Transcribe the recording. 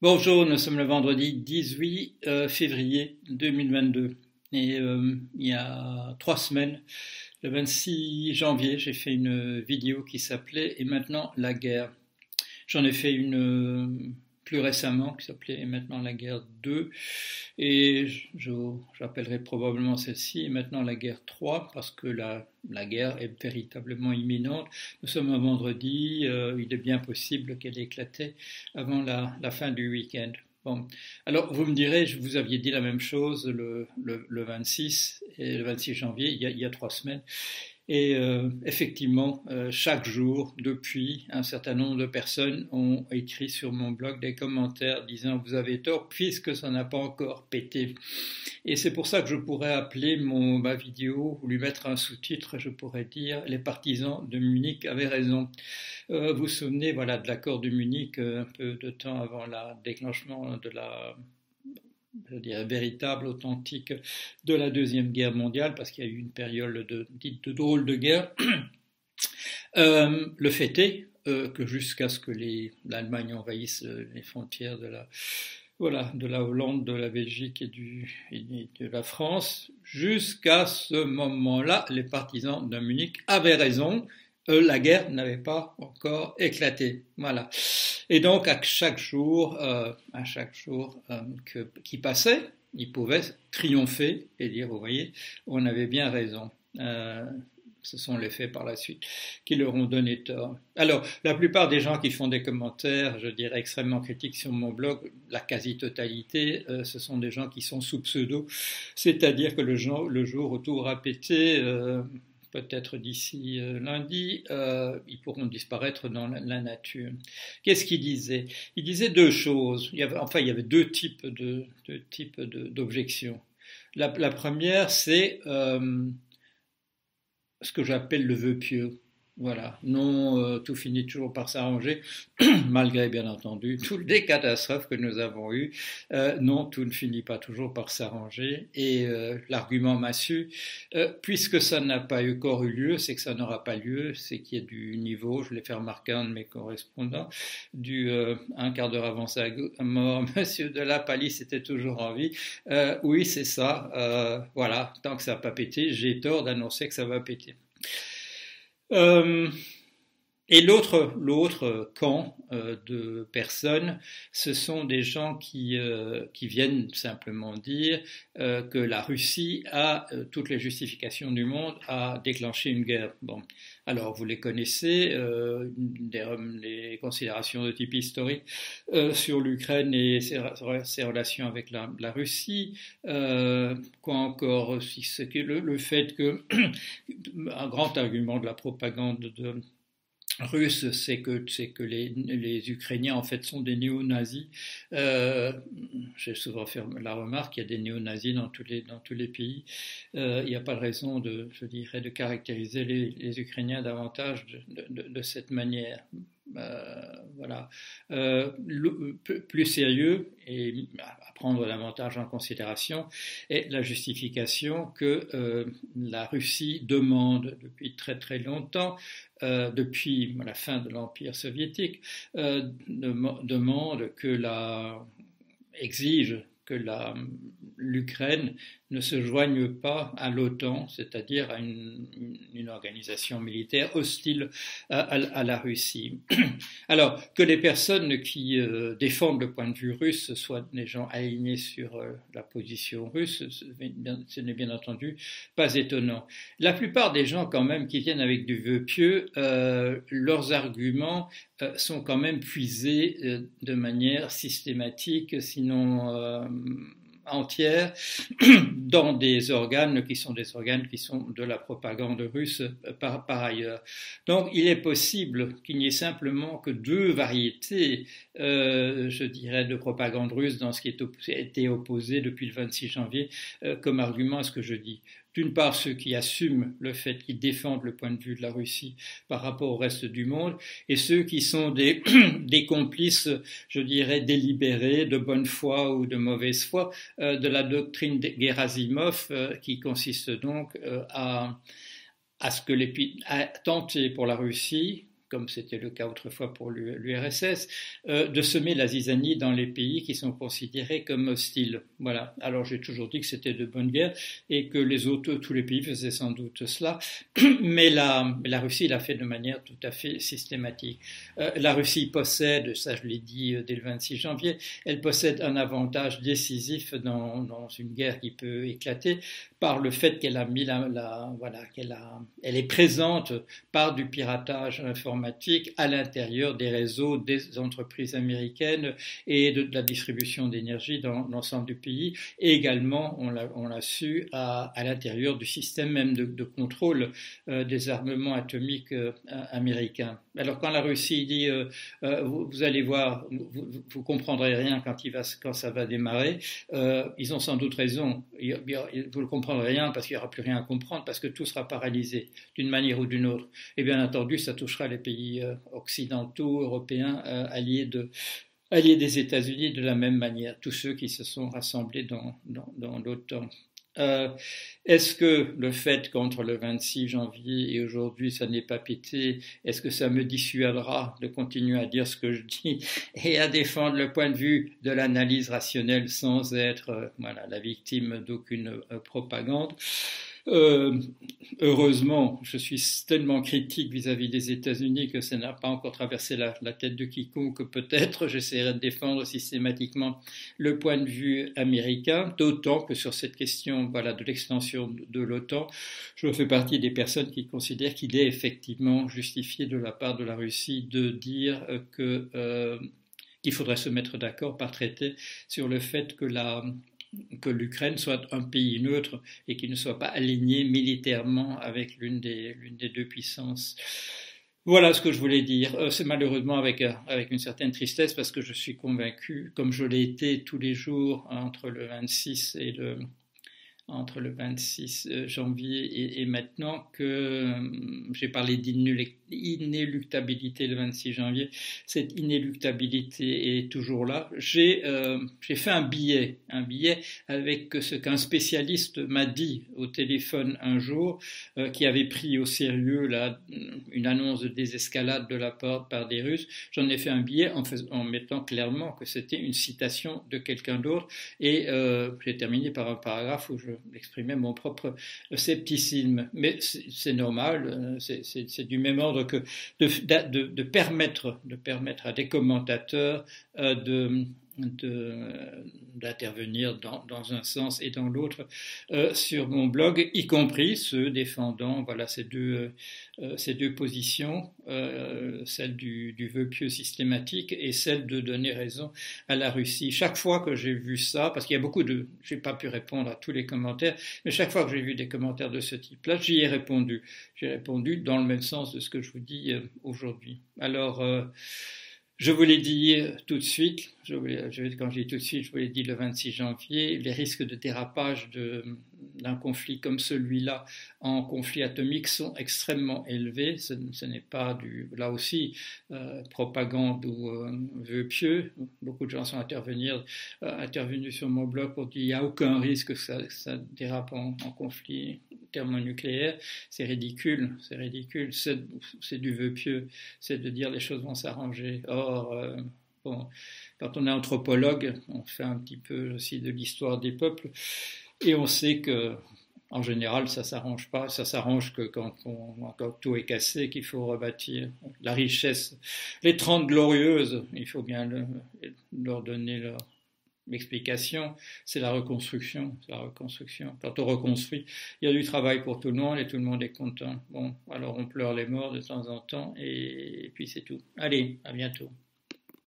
Bonjour, nous sommes le vendredi 18 euh, février 2022 et euh, il y a trois semaines, le 26 janvier, j'ai fait une vidéo qui s'appelait Et maintenant la guerre. J'en ai fait une plus récemment, qui s'appelait maintenant la guerre 2, et j'appellerai probablement celle-ci maintenant la guerre 3, parce que la, la guerre est véritablement imminente. Nous sommes un vendredi, euh, il est bien possible qu'elle éclatait avant la, la fin du week-end. Bon. Alors, vous me direz, vous aviez dit la même chose le, le, le 26, et le 26 janvier, il y a trois semaines. Et euh, effectivement, euh, chaque jour, depuis, un certain nombre de personnes ont écrit sur mon blog des commentaires disant vous avez tort puisque ça n'a pas encore pété. Et c'est pour ça que je pourrais appeler mon, ma vidéo ou lui mettre un sous-titre, je pourrais dire les partisans de Munich avaient raison. Euh, vous vous souvenez voilà, de l'accord de Munich un peu de temps avant le déclenchement de la je dirais, véritable, authentique de la Deuxième Guerre mondiale, parce qu'il y a eu une période de, dite de drôle de guerre. Euh, le fait est euh, que jusqu'à ce que l'Allemagne envahisse euh, les frontières de la, voilà, de la Hollande, de la Belgique et, et de la France, jusqu'à ce moment-là, les partisans de Munich avaient raison, la guerre n'avait pas encore éclaté. Voilà. Et donc, à chaque jour, euh, à chaque jour euh, que, qui passait, il pouvait triompher et dire, vous voyez, on avait bien raison. Euh, ce sont les faits par la suite qui leur ont donné tort. Alors, la plupart des gens qui font des commentaires, je dirais extrêmement critiques sur mon blog, la quasi-totalité, euh, ce sont des gens qui sont sous pseudo, c'est-à-dire que le, jour, le jour où tout aura pété, euh, peut-être d'ici euh, lundi, euh, ils pourront disparaître dans la, nature. Qu'est-ce qu'il disait? Il disait deux choses. Enfin, il y avait deux types de deux types d'objections. La, la, première, c'est euh, ce que j'appelle le vœu pieux. Voilà, non, euh, tout finit toujours par s'arranger, malgré bien entendu toutes les catastrophes que nous avons eues. Euh, non, tout ne finit pas toujours par s'arranger. Et euh, l'argument massu, euh, puisque ça n'a pas encore eu lieu, c'est que ça n'aura pas lieu, c'est qu'il y a du niveau, je l'ai fait remarquer à un de mes correspondants, du un quart d'heure avant sa mort, Monsieur de la Palisse était toujours en vie. oui, c'est ça. voilà, tant que ça n'a pas pété, j'ai tort d'annoncer que ça va péter. Euh, et l'autre, l'autre camp euh, de personnes, ce sont des gens qui, euh, qui viennent simplement dire euh, que la Russie a euh, toutes les justifications du monde à déclencher une guerre. Bon, alors vous les connaissez, euh, des, les considérations de type historique sur l'Ukraine et ses, relations avec la, Russie. quoi encore aussi, le, le fait que un grand argument de la propagande de russe, c'est que, c'est que les, les, Ukrainiens en fait sont des néo-nazis. Euh, j'ai souvent fait la remarque qu'il y a des néo-nazis dans tous les, dans tous les pays. Euh, il n'y a pas de raison de, je dirais, de caractériser les, les Ukrainiens davantage de, de, cette manière. Euh, voilà. Plus sérieux et prendre davantage en considération est la justification que euh, la Russie demande depuis très très longtemps, euh, depuis la fin de l'Empire soviétique, euh, demande que la exige que l'Ukraine ne se joigne pas à l'OTAN, c'est-à-dire à une, organisation militaire hostile à, la Russie. Alors, que les personnes qui euh, défendent le point de vue russe soient des gens alignés sur euh, la position russe, ce n'est bien entendu pas étonnant. La plupart des gens, quand même, qui viennent avec du vœu pieux, euh, leurs arguments sont quand même puisés de manière systématique, sinon entière dans des organes qui sont des organes qui sont de la propagande russe par, par ailleurs. Donc il est possible qu'il n'y ait simplement que deux variétés, euh, je dirais, de propagande russe dans ce qui a été opposé depuis le 26 janvier euh, comme argument à ce que je dis d'une part ceux qui assument le fait qu'ils défendent le point de vue de la Russie par rapport au reste du monde, et ceux qui sont des, complices, je dirais, délibérés, de bonne foi ou de mauvaise foi, euh, de la doctrine de Gerasimov, euh, qui consiste donc euh, à, ce que à tenter pour la Russie comme c'était le cas autrefois pour l'URSS, euh, de semer la zizanie dans les pays qui sont considérés comme hostiles. Voilà. Alors j'ai toujours dit que c'était de bonne guerre et que les autres, tous les pays faisaient sans doute cela, mais la, Russie l'a fait de manière tout à fait systématique. Euh, la Russie possède, ça je l'ai dit euh, dès le 26 janvier, elle possède un avantage décisif dans, une guerre qui peut éclater par le fait qu'elle a mis la voilà, qu'elle a, elle est présente par du piratage informatique à l'intérieur des réseaux des entreprises américaines et de, la distribution d'énergie dans l'ensemble du pays. Et également, on l'a, su, à, l'intérieur du système même de, contrôle euh, des armements atomiques euh, américains. Alors quand la Russie dit euh, vous, allez voir, vous, vous, comprendrez rien quand, il va, quand ça va démarrer, ils ont sans doute raison. Vous ne comprendrez rien parce qu'il n'y aura plus rien à comprendre parce que tout sera paralysé d'une manière ou d'une autre. Et bien entendu, ça touchera les pays euh, occidentaux, européens, euh, alliés, de, alliés des États-Unis de la même manière, tous ceux qui se sont rassemblés dans l'OTAN. Euh, est-ce que le fait qu'entre le 26 janvier et aujourd'hui ça n'est pas pété, est-ce que ça me dissuadera de continuer à dire ce que je dis et à défendre le point de vue de l'analyse rationnelle sans être voilà, la victime d'aucune propagande? Euh, heureusement, je suis tellement critique vis-à-vis des États-Unis que ça n'a pas encore traversé la, tête de quiconque. Peut-être j'essaierai de défendre systématiquement le point de vue américain, d'autant que sur cette question voilà, de l'extension de l'OTAN, je fais partie des personnes qui considèrent qu'il est effectivement justifié de la part de la Russie de dire que euh, qu'il faudrait se mettre d'accord par traité sur le fait que la, que l'Ukraine soit un pays neutre et qu'il ne soit pas aligné militairement avec l'une des, l'une des deux puissances. Voilà ce que je voulais dire. Euh, c'est malheureusement avec, euh, avec une certaine tristesse parce que je suis convaincu, comme je l'ai été tous les jours entre le 26 et le, entre le 26 euh, janvier et, maintenant que euh, j'ai parlé d'inéluctabilité le 26 janvier. Cette inéluctabilité est toujours là. J'ai euh, fait un billet, un billet avec ce qu'un spécialiste m'a dit au téléphone un jour, qui avait pris au sérieux la, une annonce de désescalade de la part par des Russes. J'en ai fait un billet en, mettant clairement que c'était une citation de quelqu'un d'autre et j'ai terminé par un paragraphe où je exprimer mon propre scepticisme. Mais c'est normal, euh, c'est du même ordre que de permettre à des commentateurs euh, de d'intervenir dans, dans, un sens et dans l'autre euh, sur mon blog, y compris ceux défendant voilà, ces, deux, euh, ces deux positions, euh, celle du, du, vœu pieux systématique et celle de donner raison à la Russie. Chaque fois que j'ai vu ça, parce qu'il y a beaucoup de... J'ai pas pu répondre à tous les commentaires, mais chaque fois que j'ai vu des commentaires de ce type-là, j'y ai répondu. J'ai répondu dans le même sens de ce que je vous dis euh, aujourd'hui. Alors... Je vous l'ai dit tout de suite, je voulais, je, quand je dis tout de suite, je vous l'ai dit le 26 janvier, les risques de dérapage d'un conflit comme celui-là en conflit atomique sont extrêmement élevés. Ce, n'est pas du, là aussi, euh, propagande ou euh, vœu pieux. Beaucoup de gens sont intervenir, euh, intervenus sur mon blog pour dire qu'il n'y a aucun risque que ça, ça dérape en, en conflit thermonucléaire. C'est ridicule, c'est ridicule. C'est du vœu pieux, c'est de dire les choses vont s'arranger. Or, euh, bon, quand on est anthropologue, on fait un petit peu aussi de l'histoire des peuples, et on sait que en général, ça s'arrange pas. Ça s'arrange que quand, on, tout est cassé, qu'il faut rebâtir la richesse. Les Trente Glorieuses, il faut bien le, leur donner leur, l'explication, c'est la reconstruction. La reconstruction. Quand on reconstruit, il y a du travail pour tout le monde et tout le monde est content. Bon, alors on pleure les morts de temps en temps et puis c'est tout. Allez, à bientôt.